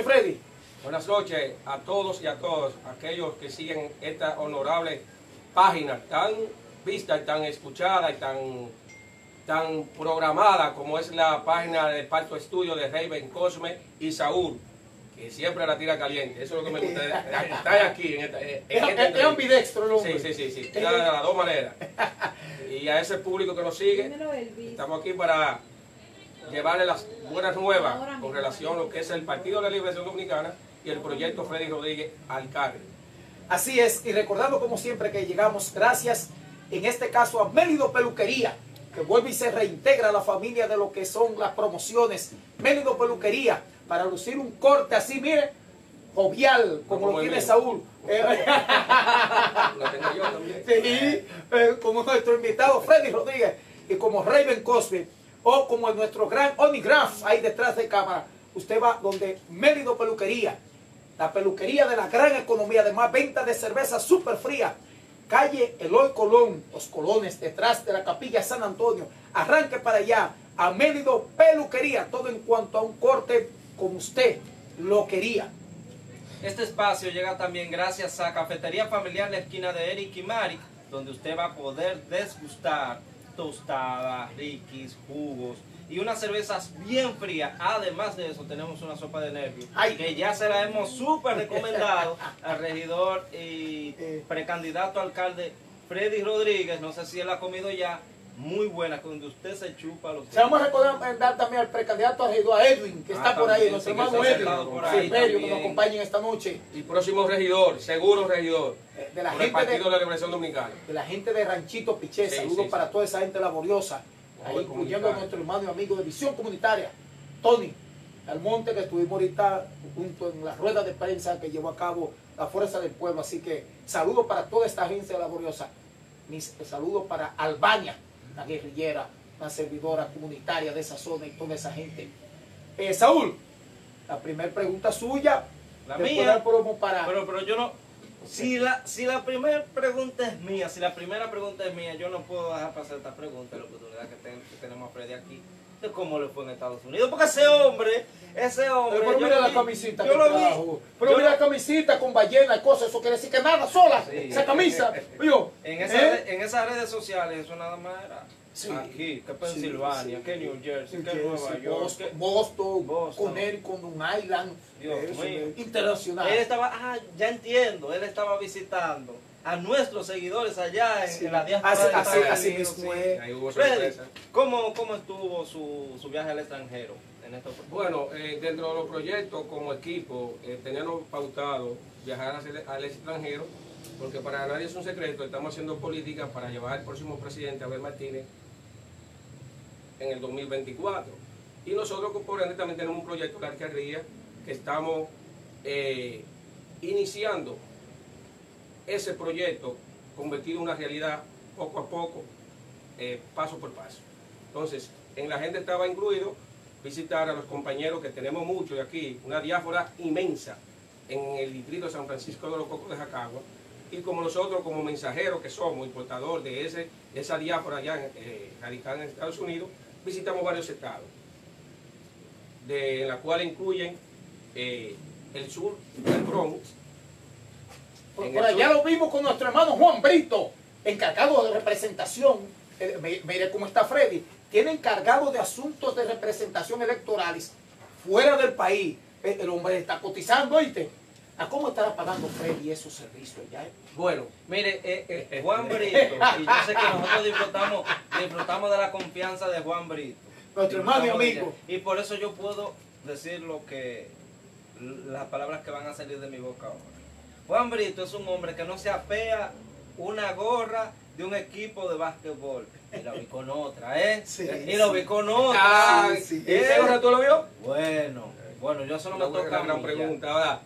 Freddy. Buenas noches a todos y a todos aquellos que siguen esta honorable página tan vista y tan escuchada y tan, tan programada como es la página de Parto Estudio de Raven Cosme y Saúl, que siempre la tira caliente. Eso es lo que me gusta. Está aquí en esta, en Es, esta es- es ambidextro el Sí, hombre. sí, sí, sí. Tira de las dos maneras. Y a ese público que nos sigue. Estamos aquí para llevarle las buenas nuevas con relación a lo que es el Partido de la Liberación Dominicana y el proyecto Freddy Rodríguez Alcalde. Así es, y recordando como siempre que llegamos gracias, en este caso a Mélido Peluquería, que vuelve y se reintegra a la familia de lo que son las promociones. Mélido Peluquería, para lucir un corte así, mire, jovial, como, como lo tiene mío. Saúl. Lo tengo yo también. Sí, eh, como nuestro invitado Freddy Rodríguez y como Raven Cosby o como nuestro gran Onigraph ahí detrás de cámara. Usted va donde Mérido Peluquería, la peluquería de la gran economía, además venta de cerveza súper fría. Calle Eloy Colón, los colones detrás de la capilla San Antonio. Arranque para allá a Mérido Peluquería, todo en cuanto a un corte como usted lo quería. Este espacio llega también gracias a Cafetería Familiar La Esquina de Eric y Mari, donde usted va a poder desgustar tostadas, riquis, jugos y unas cervezas bien frías. Además de eso, tenemos una sopa de nervios Ay. que ya se la hemos súper recomendado al regidor y Eh. precandidato alcalde Freddy Rodríguez. No sé si él ha comido ya. Muy buena, donde usted se chupa los Se vamos a recordar también al precandidato a regidor, a Edwin, que Ah, está por ahí, nuestro hermano Edwin, que nos acompaña esta noche, Y próximo regidor, seguro regidor, eh, de la por el gente Partido de de, la Liberación Dominicana. de la gente de Ranchito Piché, Sí, saludos sí, para sí. toda esa gente laboriosa, ahí incluyendo a nuestro hermano y amigo de Visión Comunitaria, Tony Almonte, que estuvimos ahorita junto en la rueda de prensa que llevó a cabo la Fuerza del Pueblo, así que saludos para toda esta agencia laboriosa, mis saludos para Albania, la guerrillera, una servidora comunitaria de esa zona y toda esa gente. Eh, Saúl, la primera pregunta suya, La mía. promo para... Pero, pero yo no. Si la, si la primera pregunta es mía, si la primera pregunta es mía, yo no puedo dejar pasar esta pregunta, la oportunidad que, ten- que tenemos a Freddy aquí, de cómo le fue en Estados Unidos. Porque ese hombre, ese hombre. Pero mira la camisita yo lo vi. Pero mira la camisita con ballena y cosas. Eso quiere decir que nada, sola. Sí. Esa camisa. Yo, En, esa ¿eh? en esas redes sociales, eso nada más era Sí. aquí, que Pensilvania, Sí, que. New Jersey, New que Jersey, Nueva York. Boston, que- Boston, Boston. Connecticut, Long Island. Dios internacional. Él estaba, ah, ya entiendo, él estaba visitando a nuestros seguidores allá en, Sí. en la diáspora Así- de así- así Unidos, mismo sí. es. Ahí hubo Freddy, sorpresa. ¿cómo, ¿cómo estuvo su, su viaje al extranjero en esta? Bueno, eh, dentro de los proyectos como equipo, eh, teníamos pautado viajar hacia al extranjero, porque para nadie es un secreto, estamos haciendo política para llevar al próximo presidente, Abel Martínez, en el 2024. Y nosotros, por ende, también tenemos un proyecto de alcaldía que estamos eh, iniciando ese proyecto, convertido en una realidad poco a poco, eh, paso por paso. Entonces, en la gente estaba incluido visitar a los compañeros que tenemos muchos de aquí, una diáspora inmensa en el distrito de San Francisco de los Cocos de Jacagua, y como nosotros, como mensajeros que somos, importador de ese, de esa diáspora allá eh, radicada en Estados Unidos, visitamos varios estados, de, en la cual incluyen eh, el sur, el Bronx, Por, por allá sur. lo vimos con nuestro hermano Juan Brito, encargado de representación. Eh, mi- mire cómo está Freddy. Tiene encargado de asuntos de representación electorales fuera del país. Eh, El hombre está cotizando, ¿oíste? ¿A cómo estará pagando Freddy esos servicios ya? eh? Bueno, Mire, eh, eh, Juan Brito, y yo sé que nosotros disfrutamos, disfrutamos de la confianza de Juan Brito. Nuestro hermano y amigo. Y por eso yo puedo decir lo que, las palabras que van a salir de mi boca ahora. Juan Brito es un hombre que no se apea una gorra de un equipo de básquetbol. Y lo vi con otra, ¿eh? Sí, y lo vi con otra. Ah, sí, sí. ¿y ese gorra tú lo vio? Bueno, bueno, yo solo me toca a gran pregunta, ¿verdad?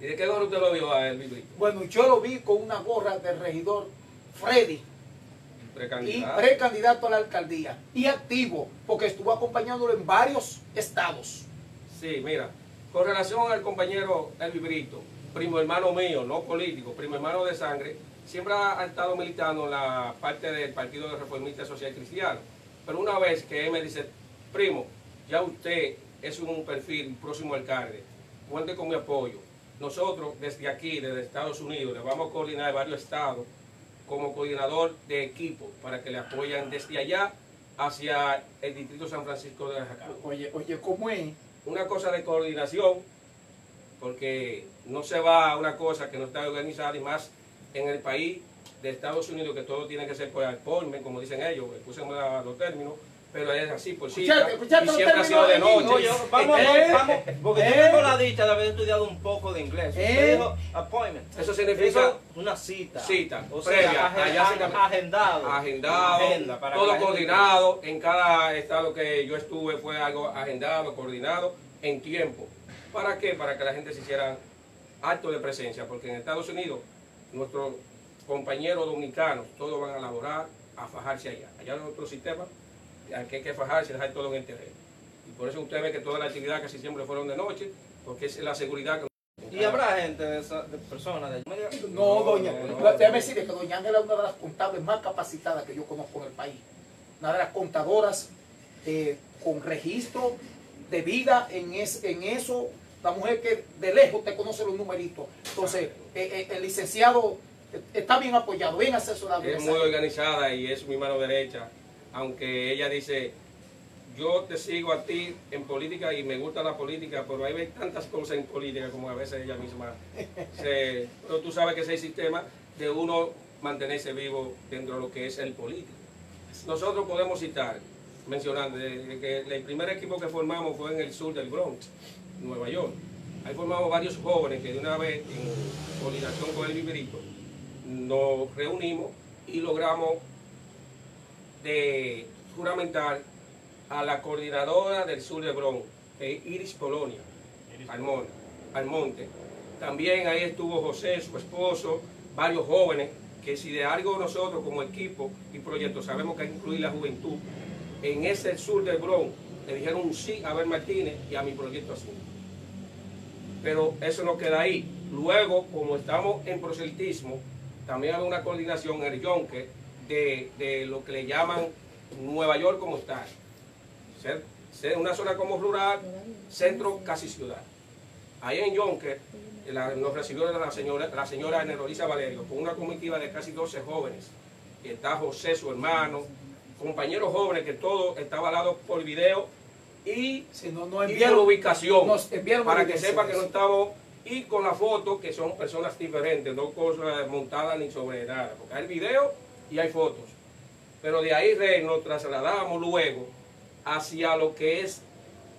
¿Y de qué gorra usted lo vio a él? Bueno, yo lo vi con una gorra del regidor Freddy y Precandidato. precandidato a la alcaldía y activo porque estuvo acompañándolo en varios estados. Sí, mira, con relación al compañero El Vibrito, primo hermano mío, no político, primo hermano de sangre, siempre ha, ha estado militando en la parte del Partido de Reformista Social Cristiano. Pero una vez que él me dice, primo, ya usted es un perfil, próximo alcalde, cuente con mi apoyo. Nosotros desde aquí, desde Estados Unidos, le vamos a coordinar varios estados como coordinador de equipo para que le apoyen desde allá hacia el Distrito San Francisco de Jacao. Oye, oye, ¿cómo es? Una cosa de coordinación, porque no se va a una cosa que no está organizada y más en el país de Estados Unidos que todo tiene que ser por appointment, como dicen ellos, escúsenme los términos, pero es así por cita Escuchate, y siempre ha sido de noche. No, yo- vamos, Eh, vamos, porque yo eh. tengo la dicha de haber estudiado un poco de inglés. Eh. dijo appointment. Eso significa Eso, una cita. cita, O sea, previa, agen- allá se ag- cambia- agendado. agendado, Agenda para que todo coordinado, en cada estado que yo estuve fue algo agendado, coordinado, en tiempo. ¿Para qué? Para que la gente se hiciera acto de presencia, porque en Estados Unidos nuestros compañeros dominicanos todos van a laborar, a fajarse allá. Allá en otro sistema, aquí hay que fajarse, dejar todo en el terreno. Y por eso usted ve que toda la actividad casi siempre fueron de noche, porque es la seguridad que... Y habrá gente de, esa, de personas de allá. No, doña, déjame decirle que doña Ángela es una de las contables más capacitadas que yo conozco en el país. Una de las contadoras eh, con registro de vida en, es- en eso. La mujer que de lejos te conoce los numeritos. Entonces, eh, eh, el licenciado eh, está bien apoyado, bien asesorado. es muy organizada y es mi mano derecha, aunque ella dice, yo te sigo a ti en política y me gusta la política, pero hay tantas cosas en política como a veces ella misma se... Pero tú sabes que ese sistema de uno mantenerse vivo dentro de lo que es el político. Nosotros podemos citar, mencionando, que el primer equipo que formamos fue en el sur del Bronx, Nueva York. Ahí formamos varios jóvenes que de una vez, en coordinación con el Viverito, nos reunimos y logramos de juramentar a la coordinadora del sur de Bronx, eh, Iris Polonia, Almon- Almonte. También ahí estuvo José, su esposo, varios jóvenes, que si de algo nosotros como equipo y proyecto sabemos que hay que incluir la juventud, en ese sur del Bronx le dijeron sí a Abel Martínez y a mi proyecto azul. Pero eso no queda ahí. Luego, como estamos en proselitismo, también hay una coordinación en el Yonke de, de lo que le llaman Nueva York como tal. Ser, ser una zona como rural, centro casi ciudad. Ahí en Yonke nos recibió la señora, la señora Nerolisa Valerio con una comitiva de casi 12 jóvenes. Está José, su hermano, compañeros jóvenes que todo está avalado por video y Si no, no y enviaron- ubicación nos enviaron para que sepa que no estamos y con la foto que son personas diferentes, no cosas montadas ni sobre nada, porque hay video y hay fotos. Pero de ahí Rey, nos trasladamos luego hacia lo que es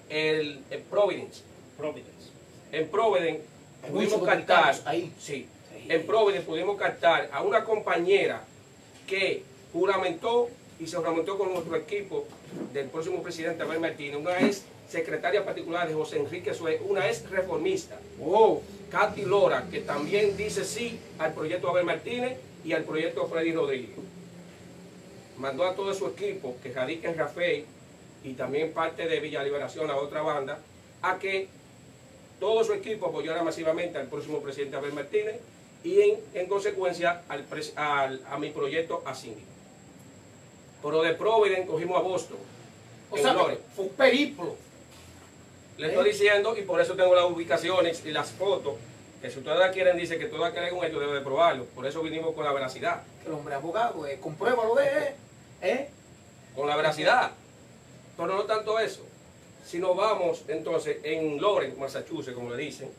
el, el Providence. Providence. En Providence Hay pudimos captar, ahí. sí, Sí. en Providence pudimos captar a una compañera que juramentó y se juramentó con nuestro equipo del próximo presidente Abel Martínez. Una es secretaria particular de José Enrique Sue, una es reformista. Oh, Katy Lora, que también dice sí al proyecto Abel Martínez y al proyecto Freddy Rodríguez. Mandó a todo su equipo, que radica en Rafael y también parte de Villa Liberación, a otra banda, a que todo su equipo apoyara masivamente al próximo presidente Abel Martínez y en, en consecuencia al, a mi proyecto Asíndico. Pero de Providence cogimos a Boston. o sea, fue un periplo. Le estoy diciendo y por eso tengo las ubicaciones y las fotos. Que si ustedes la quieren, dice que todo aquel que un hecho debe de probarlo. Por eso vinimos con la veracidad. El hombre abogado, eh, compruébalo de él. ¿eh? Con la veracidad. Pero no tanto eso. Si nos vamos entonces en Lawrence, Massachusetts, como le dicen,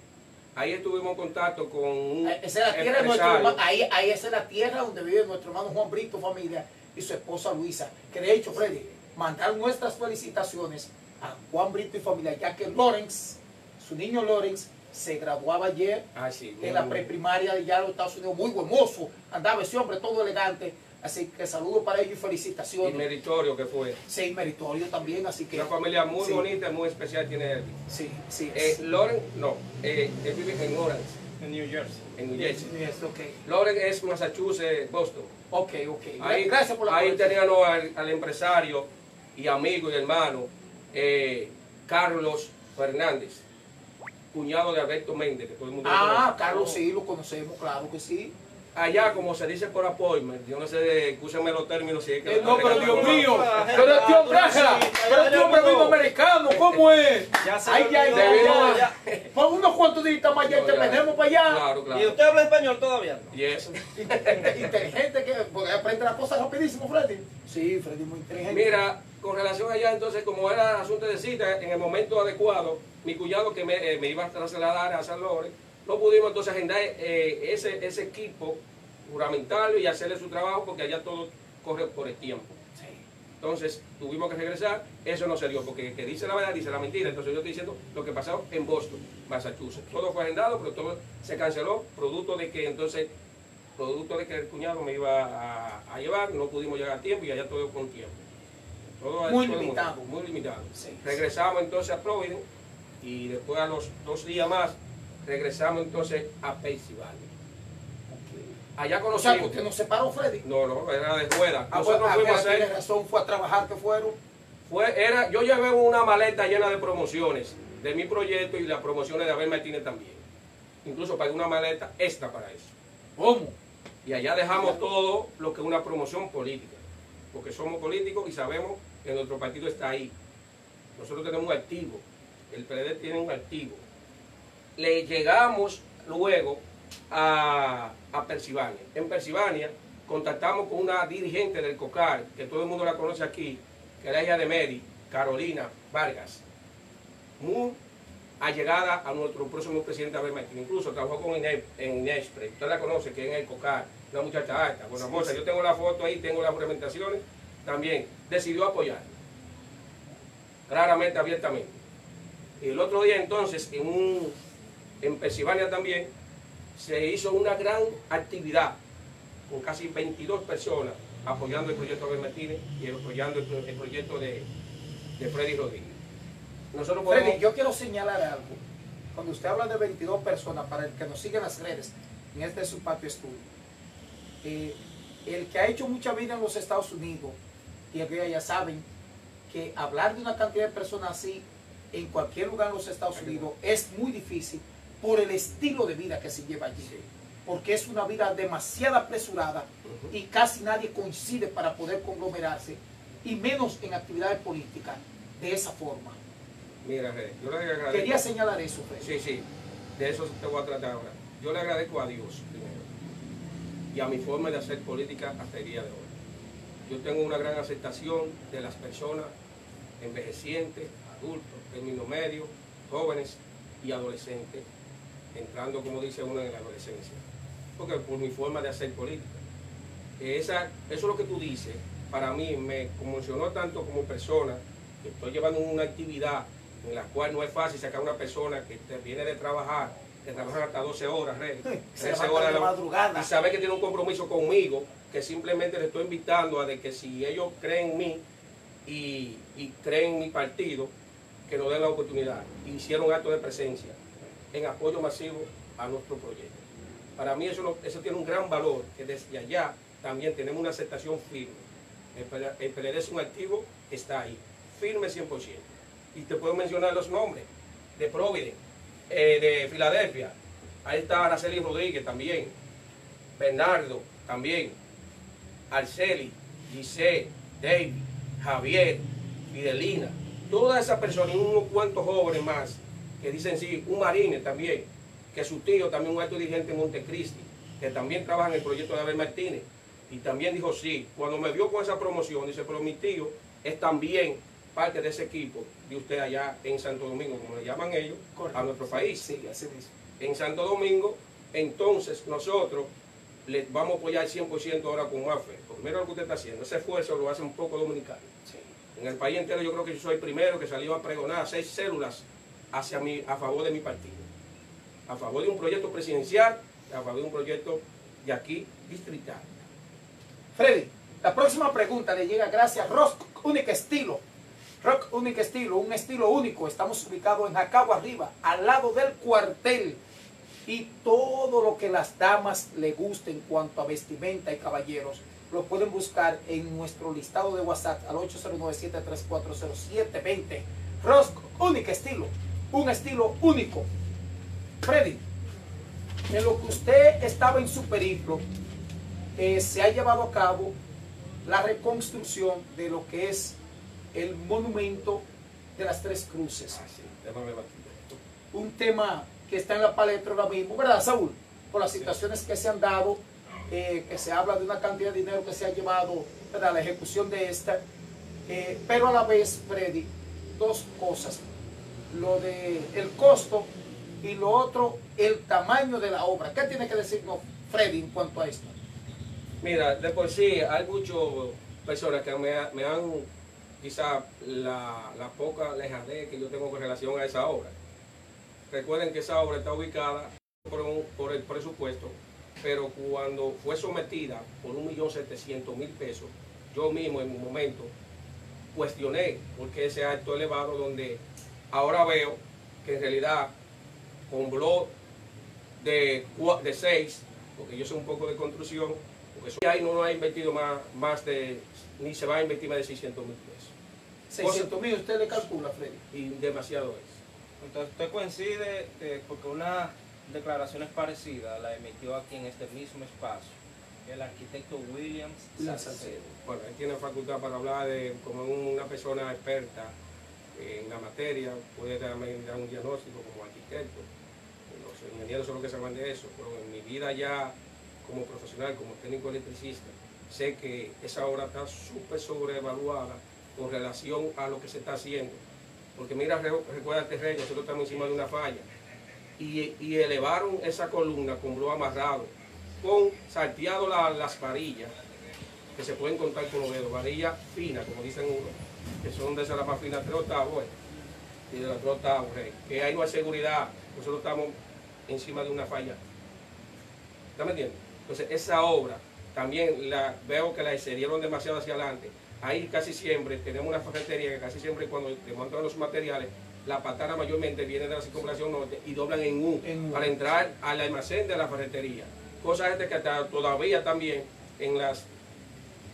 ahí estuvimos en contacto con un Eh, Esa es la tierra nuestro ahí, ahí esa es la tierra donde vive nuestro hermano Juan Brito, familia, y su esposa Luisa. Que de hecho, Freddy, mandar nuestras felicitaciones a Juan Brito y familia, ya que Lawrence, su niño Lawrence, se graduaba ayer Ah, sí, en la preprimaria de de los Estados Unidos, muy buen mozo, andaba ese hombre todo elegante, así que saludos para ellos y y felicitaciones. meritorio que fue. Sí, meritorio también, así que... Una familia muy sí, bonita, muy especial tiene él. Sí, sí. Eh, Lawrence, no, eh, él vive en Lawrence, En New Jersey. en New Yes, Jersey. yes, ok, Lawrence es Massachusetts, Boston. Ok, ok. Ahí, Gracias por la ahí teníamos al, al empresario y amigo y hermano eh, Carlos Fernández, cuñado de Alberto Méndez, que todo el mundo Ah. Carlos, sí, lo conocemos, claro que sí. Allá, como se dice por appointment, yo no sé, escúchenme los términos si es que... Eh, no, pero Dios mío, pero este hombre, pero este hombre mismo americano, ¿cómo es? Ya se Ay, ya, ya, Debido ya. Por unos cuantos días más allá, No, te ya. venimos para allá. Claro, ¿Y claro. usted habla español todavía? Y eso. Inte- Inteligente, que porque aprende las cosas rapidísimo, Freddy. Sí, Freddy, muy inteligente. Mira, con relación allá, entonces, como era asunto de cita, en el momento adecuado, mi cuñado que me, eh, me iba a trasladar a San Lorenzo, no pudimos entonces agendar eh, ese, ese equipo, juramentarlo y hacerle su trabajo, porque allá todo corre por el tiempo. Sí. Entonces tuvimos que regresar, eso no se dio, porque el que dice la verdad dice la mentira. Entonces yo estoy diciendo lo que pasó en Boston, Massachusetts. Todo fue agendado, pero todo se canceló, producto de que entonces, producto de que el cuñado me iba a, a llevar, no pudimos llegar a tiempo y allá todo con tiempo. Todo, Muy todo limitado. Muy limitado. Sí. Regresamos entonces a Providence y después a los dos días más regresamos entonces a Pensilvania. Allá O sea, que conocimos. usted no se paró, Freddy. No, no, era de rueda. Ah, Nosotros bueno, fuimos a ah, hacer. razón, fue a trabajar que fueron. Fue, era, yo llevé una maleta llena de promociones de mi proyecto y las promociones de Abel Martínez también. Incluso pagué una maleta extra para eso. ¿Cómo? Y allá dejamos todo lo que es una promoción política. Porque somos políticos y sabemos que nuestro partido está ahí. Nosotros tenemos un activo. El PLD tiene un activo. Le llegamos luego a, a Pensilvania. En Pensilvania contactamos con una dirigente del COCAR, que todo el mundo la conoce aquí, que es la hija de Mary, Carolina Vargas. Muy allegada a nuestro próximo presidente Abel Martínez. Incluso trabajó con Inés en Nespre. Usted la conoce, que es en el COCAR, una muchacha alta, buena Sí, moza. sí. Yo tengo la foto ahí, tengo las juramentaciones. También decidió apoyar. Claramente, abiertamente. Y el otro día entonces, en, un, en Pensilvania también, se hizo una gran actividad con casi 22 personas apoyando el proyecto de Martínez y apoyando el, pro- el proyecto de, de Freddy Rodríguez. Nosotros podemos... Freddy, yo quiero señalar algo. Cuando usted habla de 22 personas, para el que nos sigue en las redes, en este es su patio estudio, eh, el que ha hecho mucha vida en los Estados Unidos, y el que ya saben que hablar de una cantidad de personas así en cualquier lugar en los Estados Unidos es muy difícil por el estilo de vida que se lleva allí. Sí. Porque es una vida demasiado apresurada y casi nadie coincide para poder conglomerarse, y menos en actividades políticas, de esa forma. Mira, yo le agradezco. Quería señalar eso, Freddy. Sí, sí, de eso te voy a tratar ahora. Yo le agradezco a Dios primero y a mi forma de hacer política hasta el día de hoy. Yo tengo una gran aceptación de las personas envejecientes, adultos, término medio, jóvenes y adolescentes, entrando, como dice uno, en la adolescencia. Porque por mi forma de hacer política. Esa, eso es lo que tú dices, para mí me conmocionó tanto como persona, que estoy llevando una actividad en la cual no es fácil sacar a una persona que te viene de trabajar, que trabaja hasta 12 horas, Rey, Sí, se 13 levanta horas de madrugada. y sabe que tiene un compromiso conmigo, que simplemente le estoy invitando a de que si ellos creen en mí y, y creen en mi partido, que nos den la oportunidad. Hicieron acto de presencia en apoyo masivo a nuestro proyecto. Para mí eso, eso tiene un gran valor, que desde allá también tenemos una aceptación firme. El, PL el PLD es un activo, está ahí, firme 100%. Y te puedo mencionar los nombres, de Providence, eh, de Filadelfia, ahí está Araceli Rodríguez también, Bernardo también, Arceli, Giselle, David, Javier, Fidelina, todas esas personas y unos cuantos jóvenes más que dicen sí, un marine también, que su tío también un alto dirigente en Montecristi, que también trabaja en el proyecto de Abel Martínez, y también dijo sí, cuando me vio con esa promoción, dice, pero mi tío es también parte de ese equipo de usted allá en Santo Domingo, como le llaman ellos, a nuestro país Sí, así mismo. en Santo Domingo, entonces nosotros le vamos a apoyar 100% ahora con MAFE. Porque mira lo que usted está haciendo, ese esfuerzo lo hace un poco dominicano. Sí. En el país entero yo creo que yo soy el primero que salió a pregonar seis células hacia mi, a favor de mi partido. A favor de un proyecto presidencial, a favor de un proyecto de aquí distrital. Freddy, la próxima pregunta le llega gracias a Rock Único Estilo. Rock Único Estilo, un estilo único. Estamos ubicados en Jacagua Arriba, al lado del cuartel. Y todo lo que las damas le guste en cuanto a vestimenta y caballeros, lo pueden buscar en nuestro listado de WhatsApp al 809-7340720. Rock Único Estilo, un estilo único. Freddy, en lo que usted estaba en su periplo, eh, se ha llevado a cabo la reconstrucción de lo que es el monumento de las tres cruces. Ah, sí. Un tema que está en la palestra ahora mismo, ¿verdad, Saúl? Por las situaciones que se han dado, eh, que se habla de una cantidad de dinero que se ha llevado, ¿verdad? La ejecución de esta. Eh, pero a la vez, Freddy, dos cosas. Lo de el costo y lo otro, el tamaño de la obra. ¿Qué tiene que decirnos Freddy en cuanto a esto? Mira, de por sí hay muchas personas que me, me han, quizá la, la poca lejadez que yo tengo con relación a esa obra. Recuerden que esa obra está ubicada por, un- por el presupuesto, pero cuando fue sometida por 1.700.000 pesos, yo mismo en un momento cuestioné por qué ese acto elevado donde ahora veo que en realidad con blog de, de 6, porque yo sé un poco de construcción, porque eso ahí no, ha invertido más, más de, ni se va a invertir más de 600 mil pesos. 600 mil, usted le calcula, Freddy. Y demasiado es. Entonces usted coincide eh, porque unas declaraciones parecidas la emitió aquí en este mismo espacio el arquitecto Williams Williams Salcedo. Bueno, él tiene facultad para hablar de como una persona experta en la materia, puede también dar un diagnóstico como arquitecto. Los ingenieros son los que saben de eso, pero en mi vida ya como profesional, como técnico electricista, sé que esa obra está súper sobrevaluada con relación a lo que se está haciendo. Porque mira, re- recuérdate, Rey, nosotros estamos encima de una falla. Y, y elevaron esa columna con blog amarrado, con salteado la- las varillas, que se pueden contar con los dedos, varillas finas, como dicen uno, que son de esas las más finas, tres octavos, eh, y de tres octavos, Rey. Que ahí no hay seguridad, nosotros estamos encima de una falla. ¿Está me entiendes? Entonces, esa obra también la veo que la excedieron demasiado hacia adelante. Ahí casi siempre tenemos una ferretería que casi siempre cuando desmontan los materiales, la patana mayormente viene de la circunvalación norte y doblan en U En para entrar al almacén de la ferretería. Cosa esta que hasta todavía también en las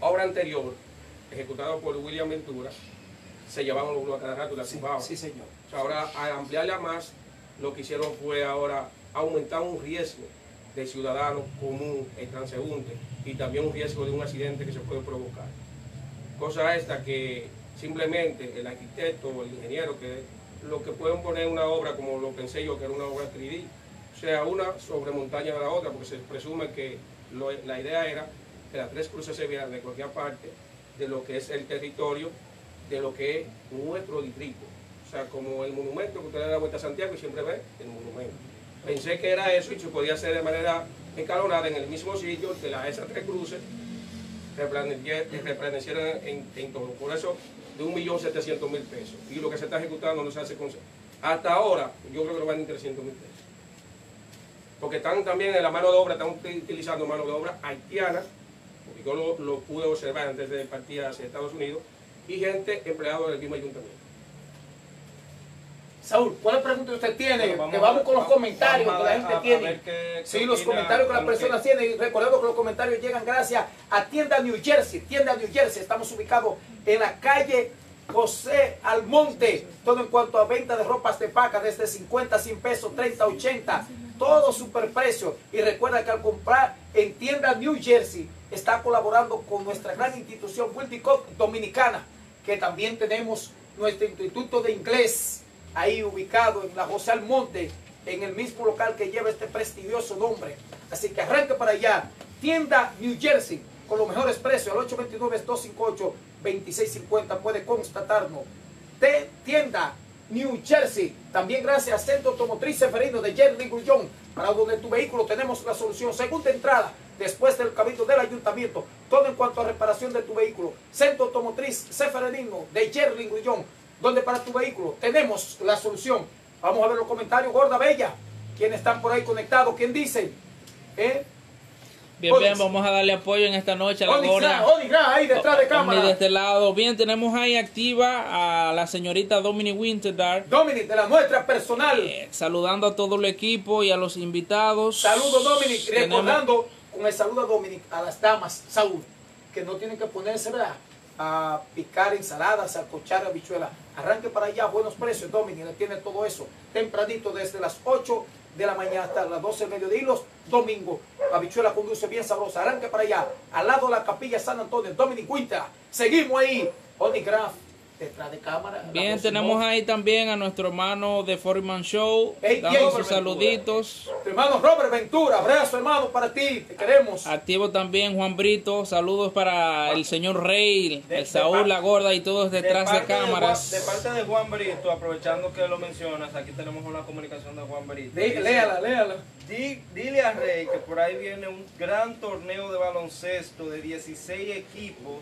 obras anteriores, ejecutadas por William Ventura, se llevaban los bloques a cada rato y las Sí, sí, señor. O sea, ahora al ampliarla más, lo que hicieron fue ahora aumentar un riesgo del ciudadano común, el transeúnte, y también un riesgo de un accidente que se puede provocar. Cosa esta que simplemente el arquitecto o el ingeniero, que lo que pueden poner una obra como lo pensé yo, que era una obra 3D, o sea, una sobre montaña de la otra, porque se presume que lo- la idea era que las tres cruces se vieran de cualquier parte de lo que es el territorio, de lo que es nuestro distrito. O sea, como el monumento que usted le da la vuelta a Santiago y siempre ve el monumento. Pensé que era eso y se podía hacer de manera escalonada en el mismo sitio que las esas tres cruces resplandecieran en, en todo. Por eso, de 1.700.000 pesos. Y lo que se está ejecutando no se hace con... Hasta ahora, yo creo que lo van en 300.000 pesos. Porque están también en la mano de obra, están utilizando mano de obra haitiana, yo lo, lo pude observar antes de partir hacia Estados Unidos, y gente empleada del mismo ayuntamiento. Saúl, ¿cuál pregunta usted tiene? Bueno, que vamos con los vamos comentarios que la gente a tiene. qué- sí, qué los opina comentarios que las personas que- tienen. Y recordemos que los comentarios llegan gracias a Tienda New Jersey. Tienda New Jersey. Estamos ubicados en la calle José Almonte. Todo en cuanto a venta de ropas de paca desde 50, 100 pesos, 30, 80. Todo superprecio. Y recuerda que al comprar en Tienda New Jersey está colaborando con nuestra gran institución Wilticop Dominicana. Que también tenemos nuestro Instituto de Inglés ahí ubicado en la José Almonte, en el mismo local que lleva este prestigioso nombre. Así que arranque para allá. Tienda New Jersey, con los mejores precios, al 829-258-2650, puede constatarnos. De tienda New Jersey, también gracias a Centro Automotriz Seferino de Jerry Grullón, para donde tu vehículo tenemos la solución. Segunda entrada, después del cabildo del ayuntamiento, todo en cuanto a reparación de tu vehículo. Centro Automotriz Seferino de Jerry Grullón, donde para tu vehículo tenemos la solución. Vamos a ver los comentarios, Gorda Bella. ¿Quiénes están por ahí conectados? ¿Quién dice? ¿Eh? Bien, bien, vamos a darle apoyo en esta noche a la Oni Gra, ahí detrás de cámara. de este lado. Bien, tenemos ahí activa a la señorita Dominic Winterdar. Dominic, de la nuestra personal. eh, saludando a todo el equipo y a los invitados. Saludos, Dominic. Tenemos- Recordando con el saludo a Dominic, a las damas, Saúl, que no tienen que ponerse ¿verdad? a picar ensaladas, a cochar habichuela. Arranque para allá, buenos precios, Dominic, le tiene todo eso. Tempranito, desde las 8 de la mañana hasta las 12 del mediodía y los domingos. La bichuela con dulce bien sabrosa. Arranque para allá, al lado de la capilla San Antonio, Dominic Winter. Seguimos ahí. Onigraph, detrás de cámara. Bien, tenemos ahí también a nuestro hermano de Foreman Show, Ey, dando Diego sus Ventura. saluditos. Tu hermano Robert Ventura, abrazo hermano para ti, te queremos. Activo también Juan Brito, saludos para el señor Rey, De- el de Saúl La Gorda y todos detrás de, Juan- cámaras. de parte de Juan Brito, aprovechando que lo mencionas, aquí tenemos una comunicación de Juan Brito. Dice, léala, léala. Di- dile a Rey que por ahí viene un gran torneo de baloncesto de 16 equipos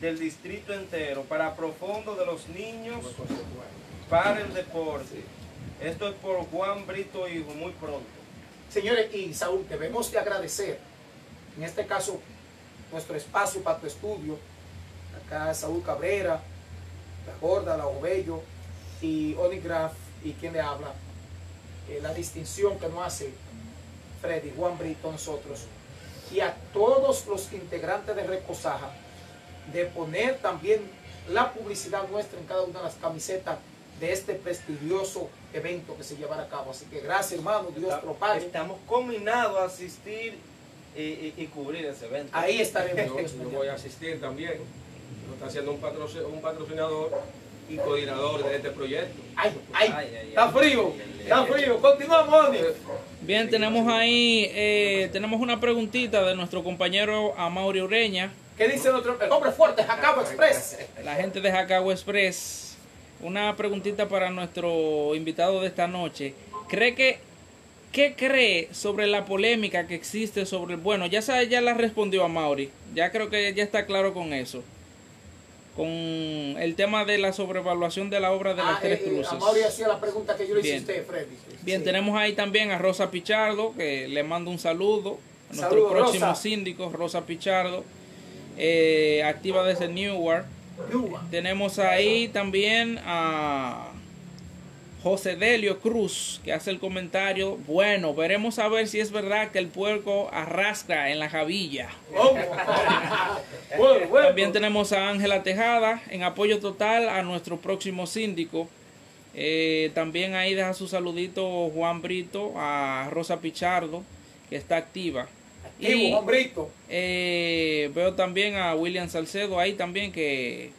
del distrito entero para profundo de los niños para el deporte. Esto es por Juan Brito Hijo, muy pronto. Señores, y Saúl, debemos de agradecer, en este caso, nuestro espacio para tu estudio. Acá Saúl Cabrera, La Gorda, La Obello y Onigraph y quien le habla. eh, la distinción que nos hace Freddy, Juan Brito, nosotros. Y a todos los integrantes de Recosaja, de poner también la publicidad nuestra en cada una de las camisetas de este prestigioso evento que se llevará a cabo. Así que gracias, hermano, Dios te lo pague. Estamos combinados a asistir y, y- y cubrir ese evento. Ahí estaremos. Yo, voy a asistir también. Lo está haciendo un, patroci- un patrocinador y coordinador de este proyecto. Ay, ay, Ay, ay, está frío, está frío. Continuamos. Bien, tenemos ahí, eh, tenemos una preguntita de nuestro compañero Amaury Ureña, ¿Qué dice nuestro el hombre fuerte, Jacabo Express? la gente de Jacagua Express. Una preguntita para nuestro invitado de esta noche. ¿Cree que, qué cree sobre la polémica que existe sobre, bueno, ya sabe, ya la respondió a Mauri, ya creo que ya está claro con eso, con el tema de la sobrevaluación de la obra de las Ah, tres eh, eh, cruces. a Mauri hacía la pregunta que yo le Bien. usted, Freddy. Bien, Sí. tenemos ahí también a Rosa Pichardo, que le mando un saludo. A nuestro Saludos, próximo Rosa. síndico, Rosa Pichardo, eh, activa desde Newark. Yuba. Tenemos ahí también a José Delio Cruz, que hace el comentario. Bueno, veremos a ver si es verdad que el puerco arrastra en la javilla. Bueno. También tenemos a Ángela Tejada en apoyo total a nuestro próximo síndico. Eh, también ahí deja su saludito Juan Brito a Rosa Pichardo, que está activa. Y hombrito. eh, veo también a William Salcedo ahí también que,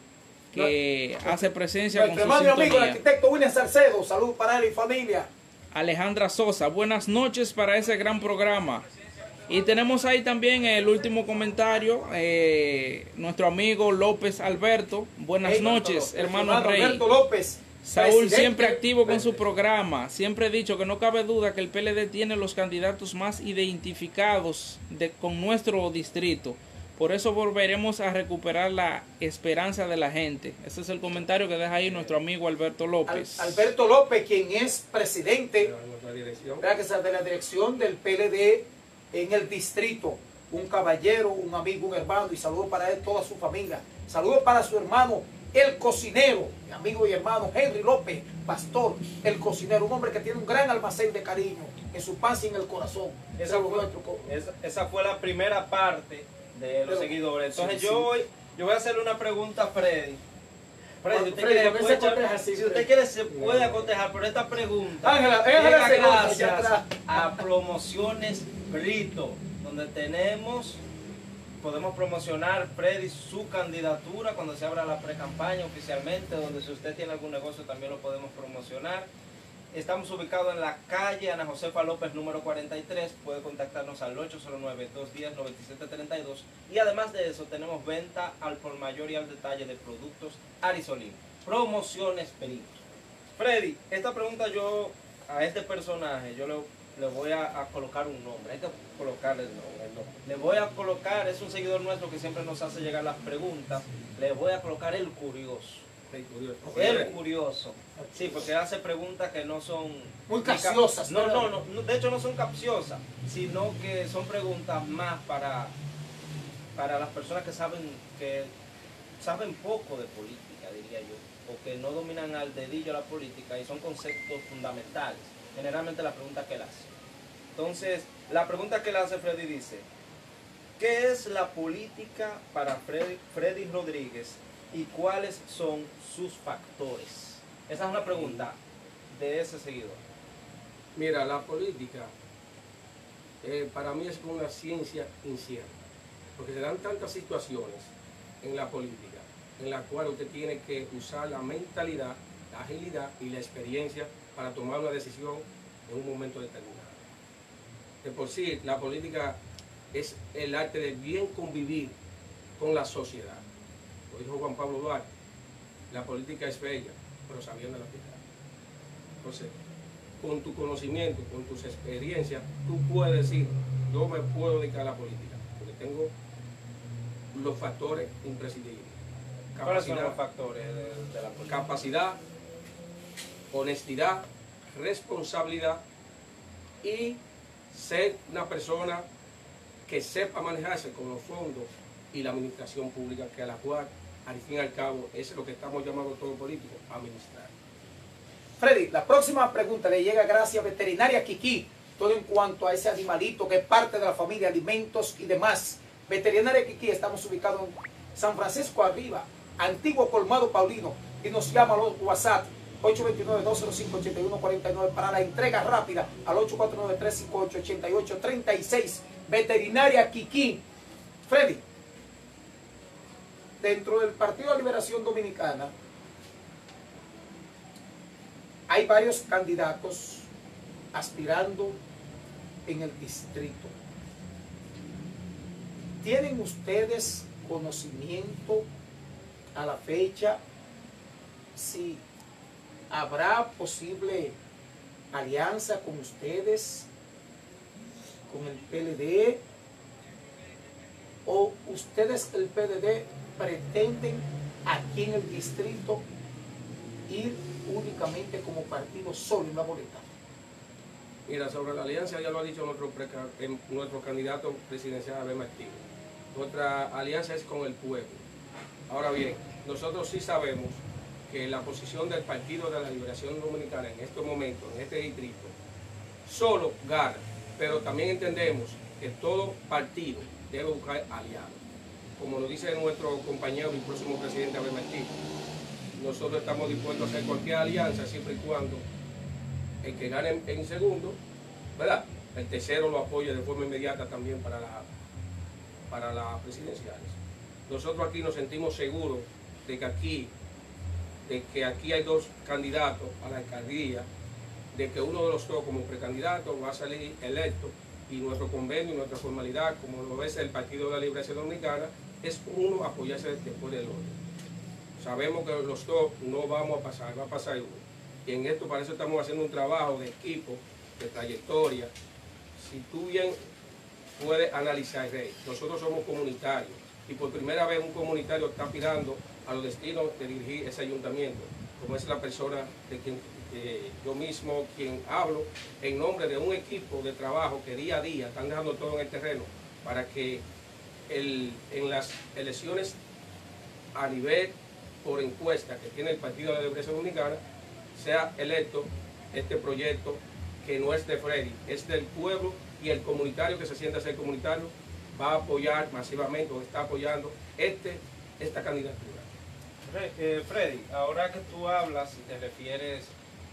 que hace presencia con Nuestro su hermano amigo, el arquitecto William Salcedo. Salud para él y familia. Alejandra Sosa, buenas noches para ese gran programa. Y tenemos ahí también el último comentario, eh, nuestro amigo López Alberto. Buenas Hey, noches, nuestro hermano Rey. Alberto López. Saúl presidente. siempre activo con su programa. Siempre he dicho que no cabe duda que el PLD tiene los candidatos más identificados de, con nuestro distrito. Por eso volveremos a recuperar la esperanza de la gente. Ese es el comentario que deja ahí nuestro amigo Alberto Al- López. Alberto López, quien es presidente sea de la dirección del PLD en el distrito. Un caballero, un amigo, un hermano, y saludo para él, toda su familia. Saludo para su hermano, el cocinero, mi amigo y hermano Henry López, pastor, el cocinero, un hombre que tiene un gran almacén de cariño en su panza y en el corazón. Esa es fue, esa, esa fue la primera parte de los Pero- seguidores. Entonces sí, yo, sí. Voy, yo voy a hacerle una pregunta a Freddy. Freddy, si usted, Freddy, quiere, ¿por puede se echar- coteja así, si usted Freddy? quiere se puede acotejar, pero esta pregunta Ángela, Ángela gracias a Promociones Brito, donde tenemos, podemos promocionar Freddy su candidatura cuando se abra la pre-campaña oficialmente, donde si usted tiene algún negocio también lo podemos promocionar. Estamos ubicados en la calle Ana Josefa López número 43. Puede contactarnos al 809-210-9732. Y además de eso, tenemos venta al por mayor y al detalle de productos Arisolín. Promociones Perito. Freddy, esta pregunta yo a este personaje, yo le, le voy a, a colocar un nombre. Hay que colocarle el nombre. ¿no? Le voy a colocar, es un seguidor nuestro que siempre nos hace llegar las preguntas. Le voy a colocar el curioso. El curioso. Sí, porque hace preguntas que no son... Muy capciosas, no, no, no, de hecho no son capciosas, sino que son preguntas más para, para las personas que saben que saben poco de política, diría yo, o que no dominan al dedillo la política y son conceptos fundamentales. Generalmente la pregunta que él hace. Entonces, la pregunta que él hace Freddy dice, ¿qué es la política para Freddy, Rodríguez y cuáles son sus factores? Esa es una pregunta de ese seguidor. Mira, la política eh, para mí es una ciencia incierta, porque se dan tantas situaciones en la política en la cual usted tiene que usar la mentalidad, la agilidad y la experiencia para tomar una decisión en un momento determinado. De por sí, la política es el arte de bien convivir con la sociedad. Lo dijo Juan Pablo Duarte, la política es bella, pero sabiendo la aplicar. Entonces, con tu conocimiento, con tus experiencias, tú puedes decir, yo me puedo dedicar a la política, porque tengo los factores imprescindibles. ¿Cuáles son los factores de, de la política? capacidad, honestidad, responsabilidad y ser una persona que sepa manejarse con los fondos y la administración pública, que a la cual, al fin y al cabo, es lo que estamos llamando todo político, administrar. Freddy, la próxima pregunta le llega gracias a Veterinaria Kiki, todo en cuanto a ese animalito que es parte de la familia, alimentos y demás. Veterinaria Kiki, estamos ubicados en San Francisco Arriba, antiguo colmado Paulino, y nos llama al WhatsApp 829-205-8149 para la entrega rápida al 849-358-8836. Veterinaria Kiki. Freddy, dentro del Partido de Liberación Dominicana, hay varios candidatos aspirando en el distrito. ¿Tienen ustedes conocimiento a la fecha si habrá posible alianza con ustedes, con el PLD, o ustedes, el PLD, pretenden aquí en el distrito ir únicamente como partido solo en la boleta? Mira, sobre la alianza ya lo ha dicho nuestro, em, nuestro candidato presidencial Abel Martínez. Nuestra alianza es con el pueblo. Ahora bien, nosotros sí sabemos que la posición del Partido de la Liberación Dominicana en estos momentos, en este distrito, solo gana, pero también entendemos que todo partido debe buscar aliados. Como lo dice nuestro compañero y próximo presidente Abel Martínez, nosotros estamos dispuestos a hacer cualquier alianza siempre y cuando el que gane en, segundo, ¿verdad? El tercero lo apoye de forma inmediata también para, la, para las presidenciales. Nosotros aquí nos sentimos seguros de que aquí, de que aquí hay dos candidatos a la alcaldía, de que uno de los dos como precandidato va a salir electo y nuestro convenio, nuestra formalidad, como lo es el Partido de la Liberación Dominicana, es uno apoyarse después del otro. Sabemos que los dos no vamos a pasar, va a pasar uno. Y en esto para eso estamos haciendo un trabajo de equipo, de trayectoria. Si tú bien puedes analizar, nosotros somos comunitarios y por primera vez un comunitario está aspirando a los destinos de dirigir ese ayuntamiento, como es la persona de quien eh, yo mismo quien hablo en nombre de un equipo de trabajo que día a día están dejando todo en el terreno para que el- en las elecciones a nivel por encuesta que tiene el Partido de la Liberación Dominicana sea electo este proyecto que no es de Freddy, es del pueblo y el comunitario que se sienta ser comunitario va a apoyar masivamente o está apoyando este, esta candidatura. Eh, Freddy, ahora que tú hablas y te refieres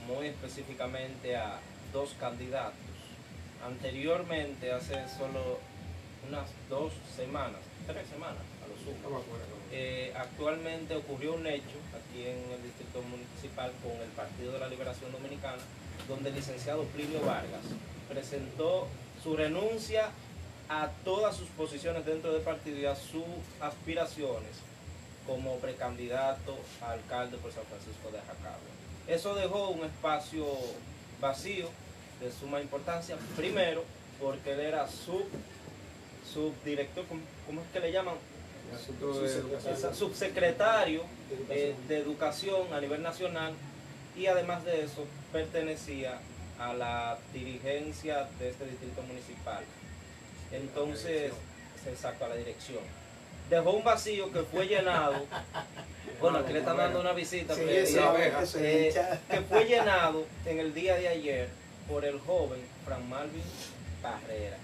muy específicamente a dos candidatos, anteriormente, hace solo unas dos semanas, tres semanas a lo sumo, eh, actualmente ocurrió un hecho aquí en el distrito municipal con el Partido de la Liberación Dominicana, donde el licenciado Plinio Vargas presentó su renuncia a todas sus posiciones dentro del partido y a sus aspiraciones como precandidato a alcalde por San Francisco de Jacagua. Eso dejó un espacio vacío de suma importancia, primero porque él era sub, subdirector, ¿cómo, es que le llaman? Subsecretario eh, de Educación a nivel nacional y además de eso pertenecía a la dirigencia de este distrito municipal. Entonces, exacto, a la dirección. Dejó un vacío que fue llenado. Bueno, aquí le están dando una visita, Sí, pero- eso, abeja. eso eh, que fue llenado en el día de ayer por el joven Fran Malvin Barreras,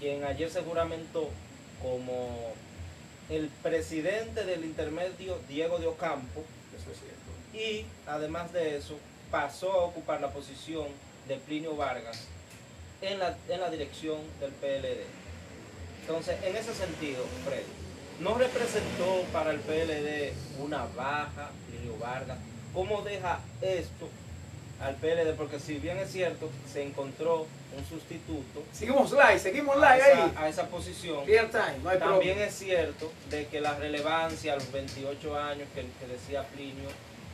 quien ayer se juramentó como el presidente del intermedio Diego de Ocampo Eso es cierto. y además de eso pasó a ocupar la posición de Plinio Vargas en la, en la dirección del PLD. Entonces, en ese sentido, Freddy, ¿no representó para el PLD una baja Plinio Vargas? ¿Cómo deja esto al PLD? Porque si bien es cierto, se encontró un sustituto Seguimos live, seguimos a live ahí. esa, a esa posición. Real time, no hay También problema. es cierto de que la relevancia a los 28 años que, que decía Plinio,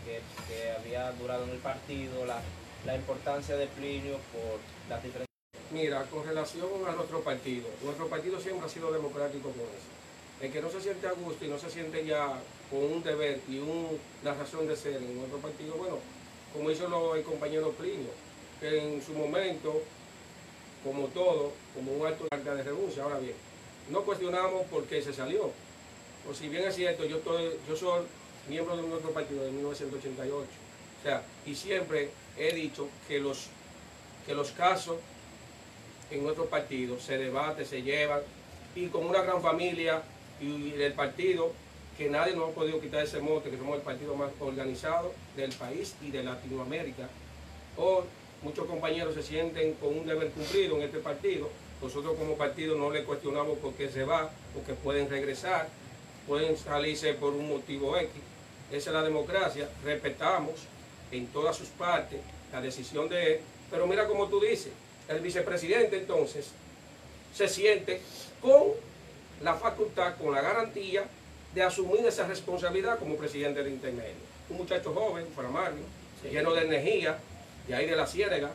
que, que había durado en el partido, la, la importancia de Plinio por las diferentes... Mira, con relación a nuestro partido, nuestro partido siempre ha sido democrático con eso. El que no se siente a gusto y no se siente ya con un deber y un- una razón de ser en nuestro partido, bueno, como hizo el compañero Plinio, que en su momento, como todo, como un acto de renuncia, ahora bien, no cuestionamos por qué se salió. O si bien es cierto, yo, soy miembro de nuestro partido de 1988. O sea, y siempre he dicho que los casos en nuestro partido se debate, se llevan, y como una gran familia y del partido, que nadie nos ha podido quitar ese mote, que somos el partido más organizado del país y de Latinoamérica. Hoy muchos compañeros se sienten con un deber cumplido en este partido. Nosotros como partido no le cuestionamos por qué se va, porque pueden regresar, pueden salirse por un motivo X. Esa es la democracia, respetamos en todas sus partes la decisión de él, pero mira como tú dices, el vicepresidente entonces se siente con la facultad, con la garantía de asumir esa responsabilidad como presidente de Intermedio. Un muchacho joven, Framario, Sí. lleno de energía, de ahí de la ciénaga,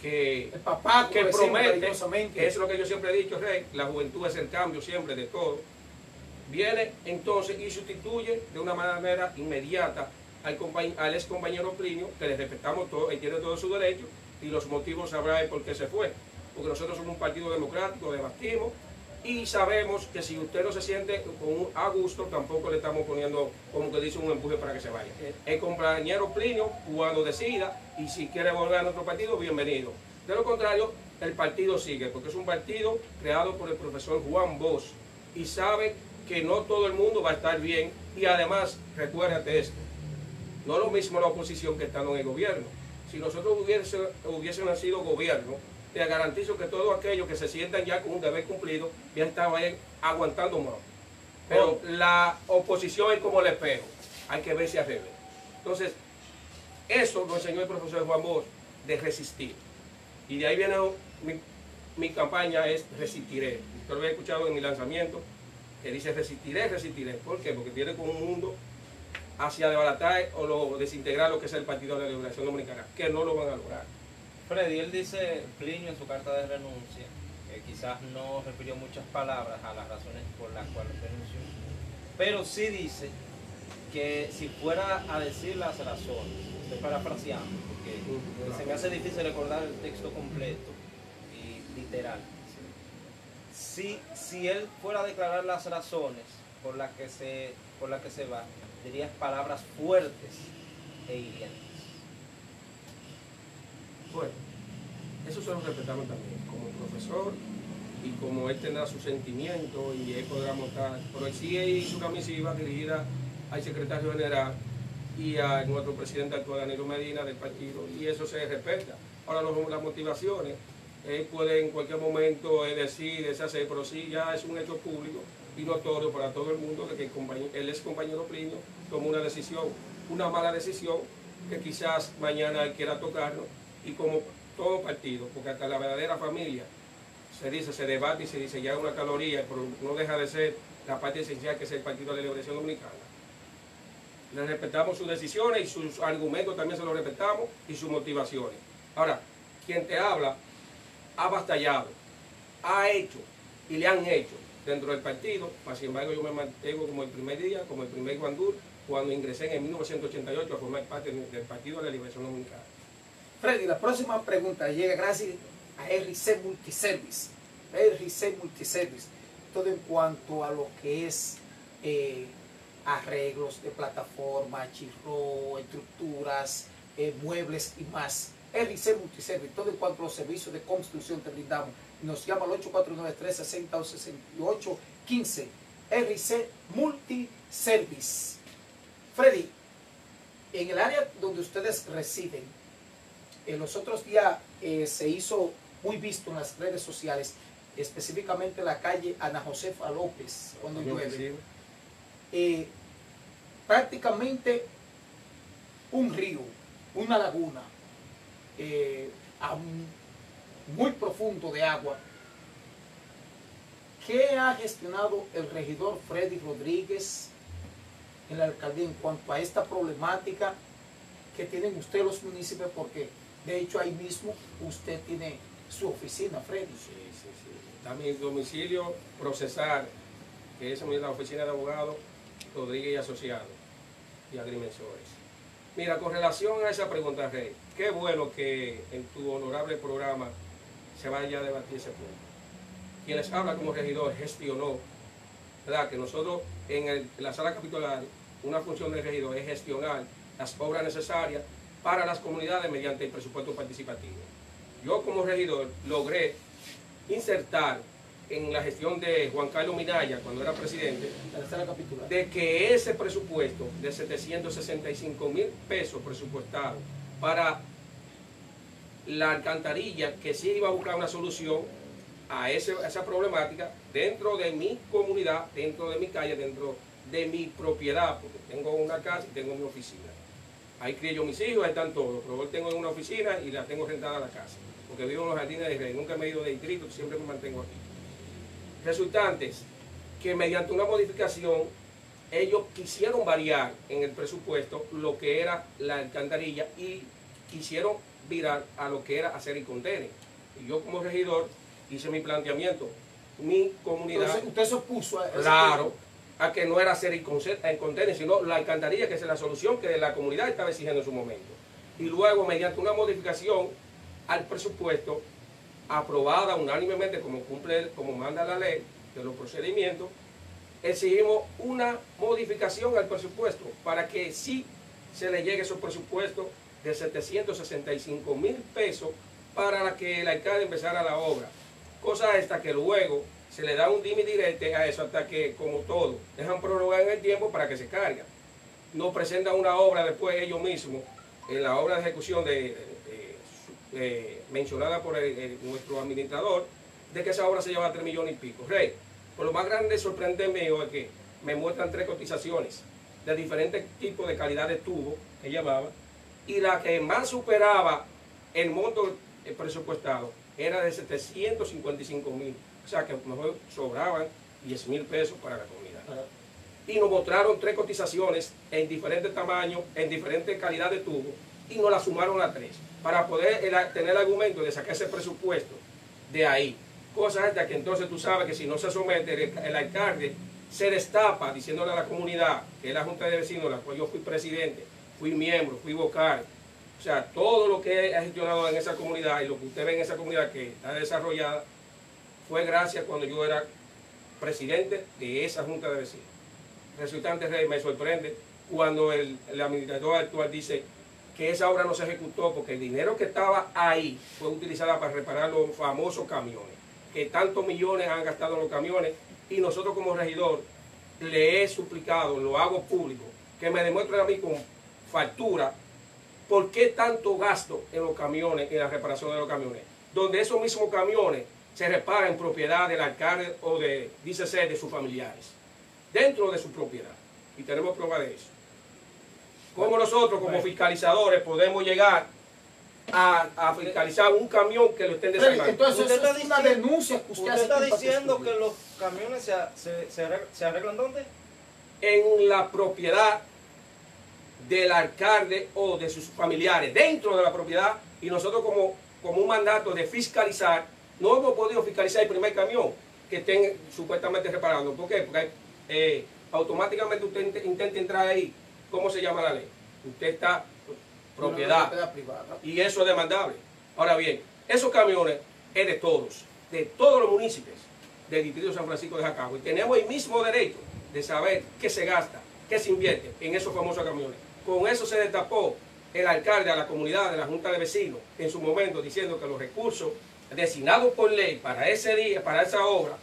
que El papá que promete, que es lo que yo siempre he dicho, Rey, la juventud es el cambio siempre de todo, viene entonces y sustituye de una manera inmediata al, compañ- al ex compañero Plinio, que le respetamos todo, él tiene todos sus derechos y los motivos sabrá él por qué se fue. Porque nosotros somos un partido democrático, debatimos y sabemos que si usted no se siente a gusto, tampoco le estamos poniendo, como que dice, un empuje para que se vaya. El compañero Plinio, cuando decida, y si quiere volver a nuestro partido, bienvenido. De lo contrario, el partido sigue, porque es un partido creado por el profesor Juan Bosch y sabe que no todo el mundo va a estar bien. Y además, recuérdate esto, no lo mismo la oposición que estando en el gobierno. Si nosotros hubiese, hubiésemos sido gobierno, te garantizo que todos aquellos que se sientan ya con un deber cumplido, ya estaban aguantando más. Pero la oposición es como el espejo, hay que verse al revés. Entonces, eso lo enseñó el profesor Juan Bosch, de resistir. Y de ahí viene mi, mi campaña es resistiré. Usted lo había escuchado en mi lanzamiento, que dice resistiré, resistiré. ¿Por qué? Porque tiene como un mundo hacia desbaratar o lo, desintegrar lo que es el Partido de la Liberación Dominicana, que no lo van a lograr. Freddy, él dice, Plinio en su carta de renuncia, que quizás no refirió muchas palabras a las razones por las cuales renunció, pero sí dice que si fuera a decir las razones, estoy parafraseando, porque se me hace difícil recordar el texto completo y literal. Si, si él fuera a declarar las razones por las que se, por las que se va, dirías palabras fuertes e hirientes. Bueno, eso se lo respetamos también, como profesor y como él tendrá su sentimiento y él podrá montar. Pero sí hizo una misiva dirigida al secretario general y a nuestro presidente actual, Danilo Medina, del partido, y eso se respeta. Ahora, los- las motivaciones, él puede en cualquier momento eh, decir, deshacer, pero sí ya es un hecho público y notorio para todo el mundo de que el, ex compañero Plinio tomó una decisión, una mala decisión, que quizás mañana él quiera tocarnos, y como todo partido, porque hasta la verdadera familia se dice, se debate y se dice ya una caloría, pero no deja de ser la parte esencial que es el Partido de la Liberación Dominicana. Le respetamos sus decisiones y sus argumentos también se los respetamos y sus motivaciones. Ahora, quien te habla ha batallado, ha hecho y le han hecho dentro del partido, mas sin embargo yo me mantengo como el primer día, como el primer guandur, cuando ingresé en 1988 a formar parte del Partido de la Liberación Dominicana. Freddy, la próxima pregunta llega gracias a RC Multiservice. RC Multiservice. Todo en cuanto a lo que es eh, arreglos de plataforma, chirro, estructuras, eh, muebles y más. RC Multiservice. Todo en cuanto a los servicios de construcción te brindamos. Nos llama al 8493-6068-15. RC Multiservice. Freddy, en el área donde ustedes residen, En los otros días eh, se hizo muy visto en las redes sociales, específicamente en la calle Ana Josefa López, cuando llueve. Eh, prácticamente un río, una laguna, eh, a un- muy profundo de agua. ¿Qué ha gestionado el regidor Freddy Rodríguez en la alcaldía en cuanto a esta problemática que tienen ustedes los municipios? Porque de hecho ahí mismo usted tiene su oficina, Freddy. Sí, sí, sí. Mi domicilio procesar, que es la oficina de abogados Rodríguez y Asociados y Agrimensores. Mira, con relación a esa pregunta, Rey, qué bueno que en tu honorable programa se vaya a debatir ese punto. Quien les habla como regidor gestionó, ¿verdad? Que nosotros en, el- en la sala capitular, una función del regidor es gestionar las obras necesarias para las comunidades mediante el presupuesto participativo. Yo como regidor logré insertar en la gestión de Juan Carlos Minaya, cuando era presidente, de que ese presupuesto de 765 mil pesos presupuestados para la alcantarilla, que sí iba a buscar una solución a, ese- a esa problemática dentro de mi comunidad, dentro de mi calle, dentro de mi propiedad, porque tengo una casa y tengo mi oficina. Ahí crié yo mis hijos, ahí están todos, pero hoy tengo en una oficina y la tengo rentada la casa, porque vivo en los jardines de Rey, nunca me he ido de distrito, siempre me mantengo aquí resultantes que mediante una modificación ellos quisieron variar en el presupuesto lo que era la alcantarilla y quisieron virar a lo que era hacer y contener. Y yo como regidor hice mi planteamiento. Mi comunidad, Entonces usted se opuso a ese claro, a que no era hacer y contener, sino la alcantarilla, que es la solución que la comunidad estaba exigiendo en su momento. Y luego, mediante una modificación al presupuesto, aprobada unánimemente como cumple, como manda la ley de los procedimientos, exigimos una modificación al presupuesto para que sí se le llegue esos presupuestos de 765 mil pesos para que el alcalde empezara la obra. Cosa esta que luego se le da un dimi directe a eso hasta que, como todo, dejan prorrogar en el tiempo para que se carga. No presentan una obra después ellos mismos, en la obra de ejecución de, de- de- eh, mencionada por nuestro administrador, de que esa obra se lleva 3 millones y pico. Rey, por lo más grande sorprendente mío es que me muestran tres cotizaciones de diferentes tipos de calidad de tubo que llevaba y la que más superaba el monto eh, presupuestado era de 755 mil. O sea que a lo mejor sobraban 10 mil pesos para la comunidad y nos mostraron tres cotizaciones en diferentes tamaños, en diferentes calidades de tubo, y nos las sumaron a tres, para poder el- tener el argumento de sacar ese presupuesto de ahí. Cosa esta que entonces tú sabes que si no se somete, el, el alcalde se destapa diciéndole a la comunidad, que es la Junta de Vecinos, la cual yo fui presidente, fui miembro, fui vocal, o sea, todo lo que he gestionado en esa comunidad y lo que usted ve en esa comunidad que está desarrollada, fue gracias cuando yo era presidente de esa Junta de Vecinos. Resultante me sorprende cuando el, el administrador actual dice que esa obra no se ejecutó porque el dinero que estaba ahí fue utilizada para reparar los famosos camiones, que tantos millones han gastado los camiones y nosotros como regidor le he suplicado, lo hago público, que me demuestren a mí con factura por qué tanto gasto en los camiones, en la reparación de los camiones, donde esos mismos camiones se reparan en propiedad del alcalde o de, dice ser, de sus familiares dentro de su propiedad. Y tenemos prueba de eso. ¿Cómo nosotros como fiscalizadores podemos llegar a, a fiscalizar un camión que lo estén desarmando? entonces Usted está es una diciendo- denuncia que usted, Usted hace está contra diciendo sus- que los camiones se, se, se arreg- se arreglan ¿dónde? En la propiedad del alcalde o de sus familiares, dentro de la propiedad, y nosotros como, como un mandato de fiscalizar, no hemos podido fiscalizar el primer camión que estén supuestamente reparando. ¿Por qué? Porque eh, automáticamente usted int- intenta entrar ahí. ¿Cómo se llama la ley? Usted está propiedad. propiedad privada. y eso es demandable. Ahora bien, esos camiones es de todos, de todos los municipios del distrito de San Francisco de Jacagua. Y tenemos el mismo derecho de saber qué se gasta, qué se invierte en esos famosos camiones. Con eso se destapó el alcalde a la comunidad de la Junta de Vecinos en su momento diciendo que los recursos designados por ley para ese día, para esa obra,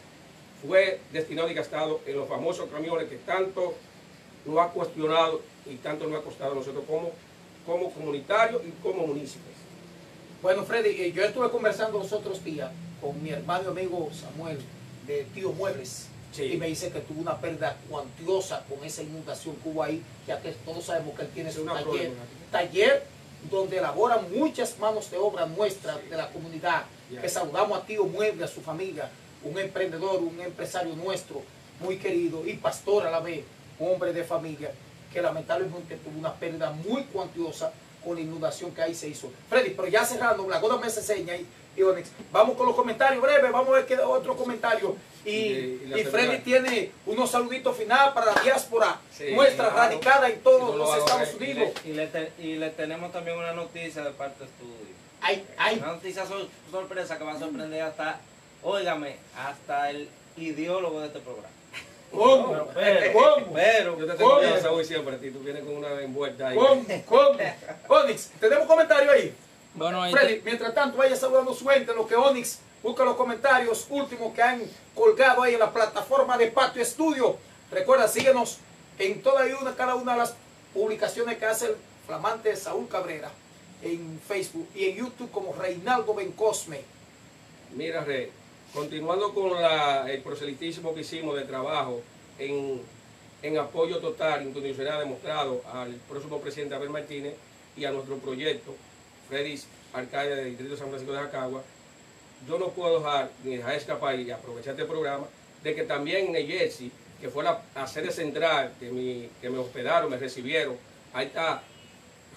fue destinado y gastado en los famosos camiones que tanto lo ha cuestionado y tanto nos ha costado a nosotros como, como comunitarios y como municipios. Bueno, Freddy, eh, yo estuve conversando los otros días con mi hermano y amigo Samuel de Tío Muebles. Sí. Y me dice que tuvo una pérdida cuantiosa con esa inundación que hubo ahí, ya que todos sabemos que él tiene su taller, taller donde elabora muchas manos de obra nuestras de la comunidad. Ya. Que saludamos a Tío Mueble, a su familia, un emprendedor, un empresario nuestro, muy querido, y pastor a la vez, hombre de familia, que lamentablemente tuvo una pérdida muy cuantiosa con la inundación que ahí se hizo. Freddy, pero ya cerrando, la goda me hace seña y, y Onyx, vamos con los comentarios breves, vamos a ver qué otro comentario. Y, Y- y la y Freddy tiene unos saluditos final para la diáspora Sí, nuestra, claro. radicada en todos lo los Estados Y Unidos. le, y le te- y le tenemos también una noticia de parte de estudio. Ay, ay, Una noticia sor- sorpresa que va a sorprender hasta, óigame, hasta el ideólogo de este programa. ¿cómo? Pero, ¿Cómo? pero, Yo te tengo ¿Cómo? siempre. a ti. Tú vienes con una envuelta ahí. ¿Cómo? ¿Cómo? Onyx, ¿tenemos comentario ahí? Bueno, ahí Freddy, mientras tanto vaya saludando su gente, lo que Onyx busca los comentarios últimos que han colgado ahí en la plataforma de Patio Estudio. Recuerda, síguenos en toda y una, cada una de las publicaciones que hace el flamante Saúl Cabrera en Facebook y en YouTube como Reinaldo Bencosme. Mira, Rey, continuando con el proselitismo que hicimos de trabajo en, en apoyo total, incondicional, demostrado al próximo presidente Abel Martínez y a nuestro proyecto, Freddy Alcalde del Distrito San Francisco de Jacagua, yo no puedo dejar ni dejar escapar y aprovechar este programa de que también en Jersey, que fue la, la sede central que, mi- que me hospedaron, me recibieron, ahí está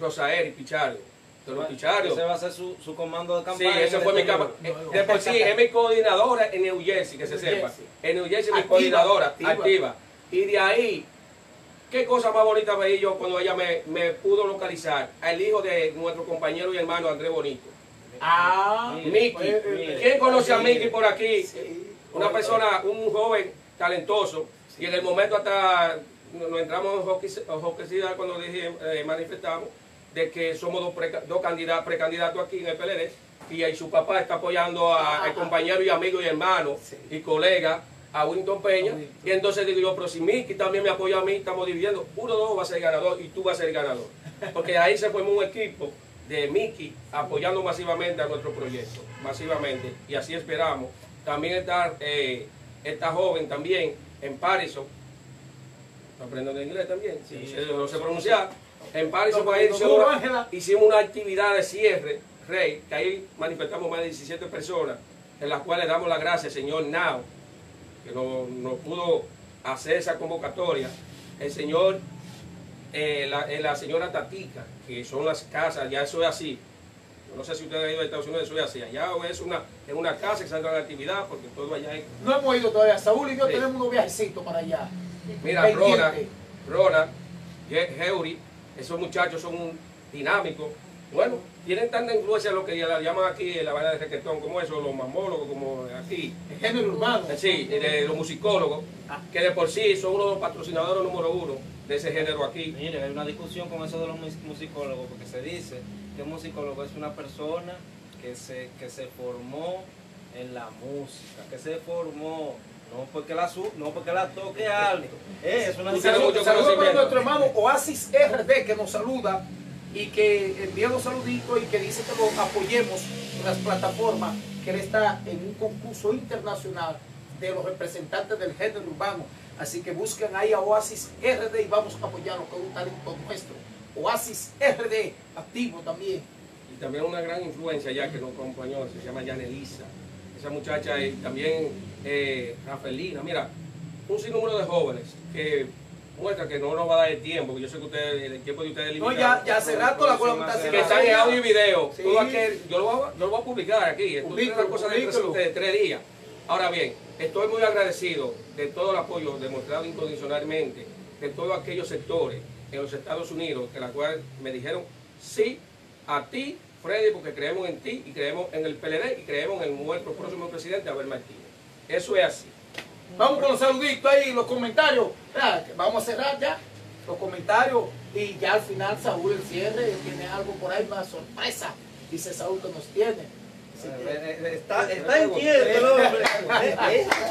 Rosael y Pichardo. De los Picharios. Ese va a ser su, su comando de Sí, campaña. ese fue mi. No, no. De por sí, es mi coordinadora en New Jersey, que se sepa. En New Jersey, mi Activa, coordinadora activa. activa. Y de ahí, qué cosa más bonita veí yo cuando ella me, me pudo localizar al hijo de nuestro compañero y hermano Andrés Bonito. Ah, Mire, Miki. eh, eh, ¿Quién conoce a. Miki por aquí? Sí. Una persona, un joven talentoso. Y en el momento hasta nos entramos en jocosidad cuando dije, eh, manifestamos de que somos dos, preca- dos candidatos, precandidatos aquí en el PLD y ahí su papá está apoyando a- al compañero y amigo y hermano Sí. y colega a Winton Peña y entonces digo yo, pero si Miki también me apoya a mí, estamos dividiendo, uno de dos va a ser ganador y tú vas a ser ganador. Porque ahí se formó un equipo de Miki apoyando masivamente a nuestro proyecto, masivamente, y así esperamos. También está eh, esta joven también en Parison, aprendiendo inglés también, Sí. sí, no sé pronunciar. En Parison No, hicimos, una- Ángela. hicimos una actividad de cierre, Rey, que ahí manifestamos más de 17 personas, en las cuales damos las gracias al señor Now, que nos no pudo hacer esa convocatoria. El señor, eh, la, eh, la señora Tatica, que son las casas, ya eso es así. Yo no sé si ustedes han ido a Estados Unidos, eso es así. Allá es una, en una casa que se la actividad, porque todo allá es No hemos ido todavía. Saúl y yo Sí. tenemos unos viajecitos para allá. Mira. Rona, Rona, Heuri, esos muchachos son dinámicos. Bueno, tienen tanta influencia lo que la llaman aquí en la vaina de reggaetón, como eso, los mamólogos, como aquí. El género urbano. Eh, Sí, de los musicólogos, que de por sí son uno de los patrocinadores número uno de ese género aquí. Mire, hay una discusión con eso de los mus- musicólogos, porque se dice que un musicólogo es una persona que se, que se formó en la música, que se formó no porque la su, no porque la toque alto. Eh, es una Un Tiene saludo, para nuestro hermano Oasis RD que nos saluda y que envía los saluditos y que dice que lo apoyemos en las plataformas, que él está en un concurso internacional de los representantes del género urbano. Así que busquen ahí a Oasis RD y vamos a apoyarlo con un talento nuestro. Oasis RD, activo también. Y también una gran influencia ya que nos acompañó, se llama Yanelisa. Esa muchacha y también eh, Rafaelina. Mira, un sinnúmero de jóvenes que muestra que no nos va a dar el tiempo, porque yo sé que ustedes, el tiempo de ustedes es No, ya, ya hace rato la cola está que están en audio y video. Sí. Todo aquel- yo, lo voy a, yo lo voy a publicar aquí. Esto es una cosa de tres días. Ahora bien, estoy muy agradecido de todo el apoyo demostrado incondicionalmente de todos aquellos sectores en los Estados Unidos que la cual me dijeron sí a ti, Freddy, porque creemos en ti y creemos en el PLD y creemos en nuestro próximo presidente, Abel Martínez. Eso es así. Vamos con los saluditos ahí, los comentarios. Vamos a cerrar ya los comentarios y ya al final Saúl el cierre tiene algo por ahí, una sorpresa. Dice Saúl que nos tiene. Está, está inquieto el hombre.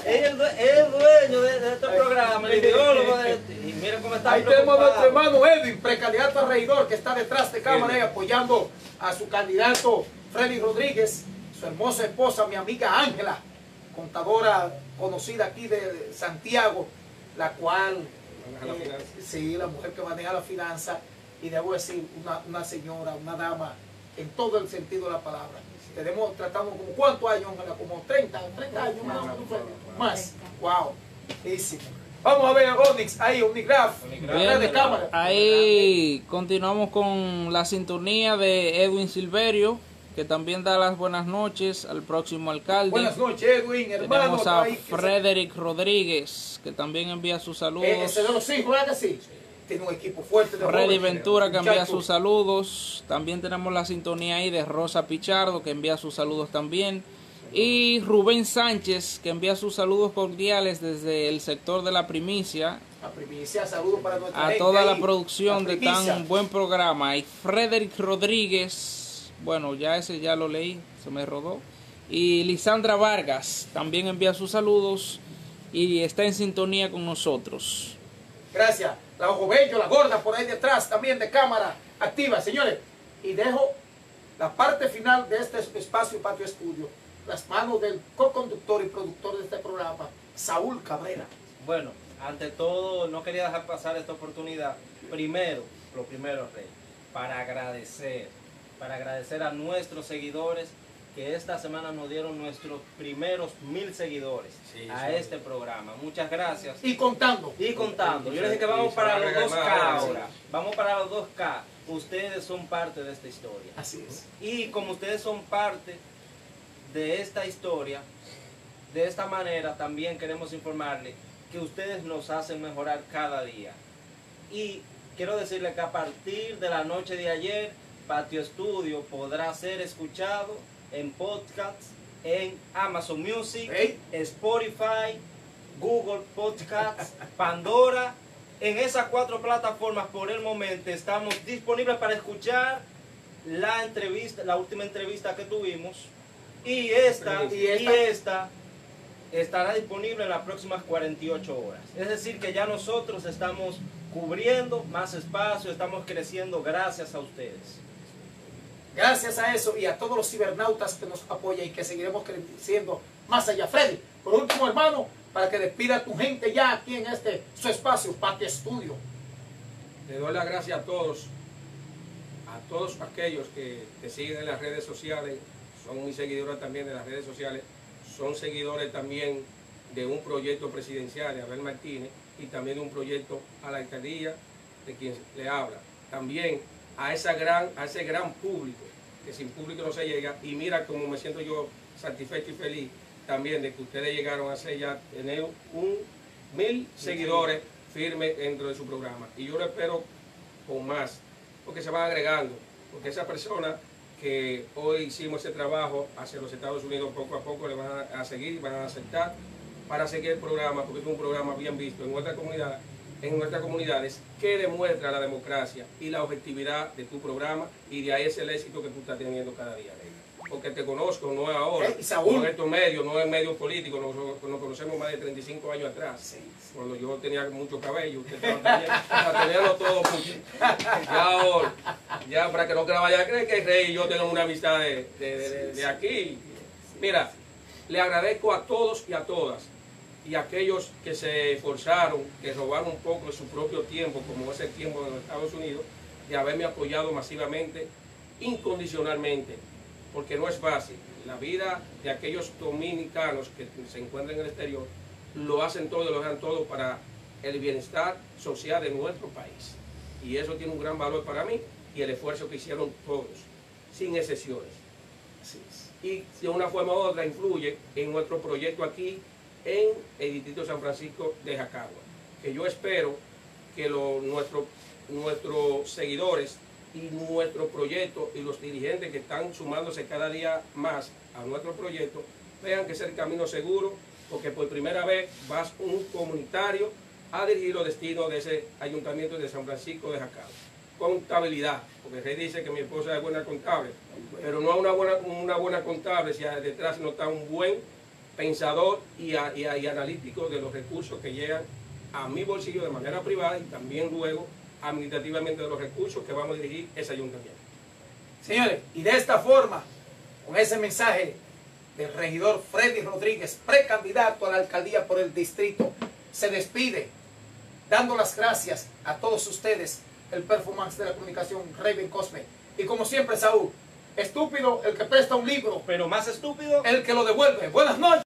Es, el, dueño de, de este programa, el ideólogo de este. Y mira cómo está Ahí tenemos a nuestro hermano Edwin, precandidato a regidor, que está detrás de cámara y apoyando a su candidato Freddy Rodríguez, su hermosa esposa, mi amiga Ángela, contadora conocida aquí de Santiago, la cual, Maneja la eh, finanza. sí, la mujer que maneja la finanza, y debo decir, una, una señora, una dama, en todo el sentido de la palabra. Tenemos tratando como, ¿cuántos años? Como 30, 30 años más, más. Wow, buenísimo. Vamos a ver Onyx, ahí, de cámara. Ahí continuamos con la sintonía de Edwin Silverio, que también da las buenas noches al próximo alcalde. Buenas noches, Edwin, hermano. Tenemos a Frederick Rodríguez, que también envía sus saludos. Eh, ese de los hijos, ¿verdad que sí? Tiene un equipo fuerte de Freddy jóvenes, Ventura que envía sus saludos. También tenemos la sintonía ahí de Rosa Pichardo que envía sus saludos también. Y Rubén Sánchez que envía sus saludos cordiales desde el sector de la primicia La primicia, saludos para nuestra a gente toda la producción la de tan buen programa. Y Frederick Rodríguez, bueno, ya ese ya lo leí, se me rodó. Y Lisandra Vargas también envía sus saludos y está en sintonía con nosotros. Gracias. La Ojo Bello, la gorda por ahí detrás, también de cámara activa, señores. Y dejo la parte final de este espacio Patio Estudio, las manos del co-conductor y productor de este programa, Saúl Cabrera. Bueno, ante todo, no quería dejar pasar esta oportunidad. Primero, lo primero, Rey, para agradecer, para agradecer a nuestros seguidores que esta semana nos dieron nuestros primeros mil seguidores Sí, a sí. este programa. Muchas gracias. Y contando. Y contando, yo les dije que vamos para los regalar 2K más, ahora. Vamos para los 2K. Ustedes son parte de esta historia. Así es. Y como ustedes son parte de esta historia, de esta manera también queremos informarle que ustedes nos hacen mejorar cada día. Y quiero decirle que a partir de la noche de ayer, Patio Estudio podrá ser escuchado en podcasts, en Amazon Music. Spotify, Google Podcasts, Pandora. En esas cuatro plataformas por el momento estamos disponibles para escuchar la entrevista, la última entrevista que tuvimos y esta, Y esta, estará disponible en las próximas 48 horas. Es decir, que ya nosotros estamos cubriendo más espacio, estamos creciendo gracias a ustedes. Gracias a eso y a todos los cibernautas que nos apoyan y que seguiremos creciendo más allá. Freddy, por último, hermano, para que despida a tu gente ya aquí en este su espacio, Patio Estudio. Le doy las gracias a todos, a todos aquellos que te siguen en las redes sociales, son mis seguidores también de las redes sociales, son seguidores también de un proyecto presidencial de Abel Martínez y también de un proyecto a la alcaldía de quien le habla. También a, esa gran, a ese gran público, que sin público no se llega, y mira cómo me siento yo satisfecho y feliz también de que ustedes llegaron a ser ya tener un mil seguidores firmes dentro de su programa. Y yo lo espero con más, porque se van agregando, porque esa persona que hoy hicimos ese trabajo hacia los Estados Unidos poco a poco le van a, seguir van a aceptar para seguir el programa, porque es un programa bien visto en nuestra comunidad, en nuestras comunidades, que demuestra la democracia y la objetividad de tu programa y de ahí es el éxito que tú estás teniendo cada día. Porque te conozco, no es ahora, Eh, no estos medios, no en medios políticos, nos, nos conocemos más de 35 años atrás, cuando yo tenía mucho cabello, usted estaba teniendo, todo mucho. Ya ahora, ya para que no vaya a creer que el rey y yo tenemos una amistad de, de- de- de aquí. Mira, le agradezco a todos y a todas y aquellos que se esforzaron, que robaron un poco de su propio tiempo, como es el tiempo de los Estados Unidos, de haberme apoyado masivamente, incondicionalmente, porque no es fácil. La vida de aquellos dominicanos que se encuentran en el exterior lo hacen todo, lo dejan todo para el bienestar social de nuestro país. Y eso tiene un gran valor para mí y el esfuerzo que hicieron todos, sin excepciones. Y de una forma u otra influye en nuestro proyecto aquí en el Distrito San Francisco de Jacagua. Que yo espero que lo- nuestro- nuestros seguidores y nuestro proyecto y los dirigentes que están sumándose cada día más a nuestro proyecto vean que es el camino seguro porque por primera vez vas un comunitario a dirigir los destinos de ese ayuntamiento de San Francisco de Jacagua. Contabilidad, porque el rey dice que mi esposa es buena contable, pero no una buena, una buena contable si detrás no está un buen pensador y, a- y a- y analítico de los recursos que llegan a mi bolsillo de manera privada y también luego administrativamente de los recursos que vamos a dirigir ese ayuntamiento. Señores, y de esta forma Con ese mensaje del regidor Freddy Rodríguez, precandidato a la alcaldía por el distrito, se despide dando las gracias a todos ustedes, el performance de la comunicación Raven Cosme. Y como siempre, Saúl, estúpido el que presta un libro, Pero más estúpido. el que lo devuelve. Buenas noches.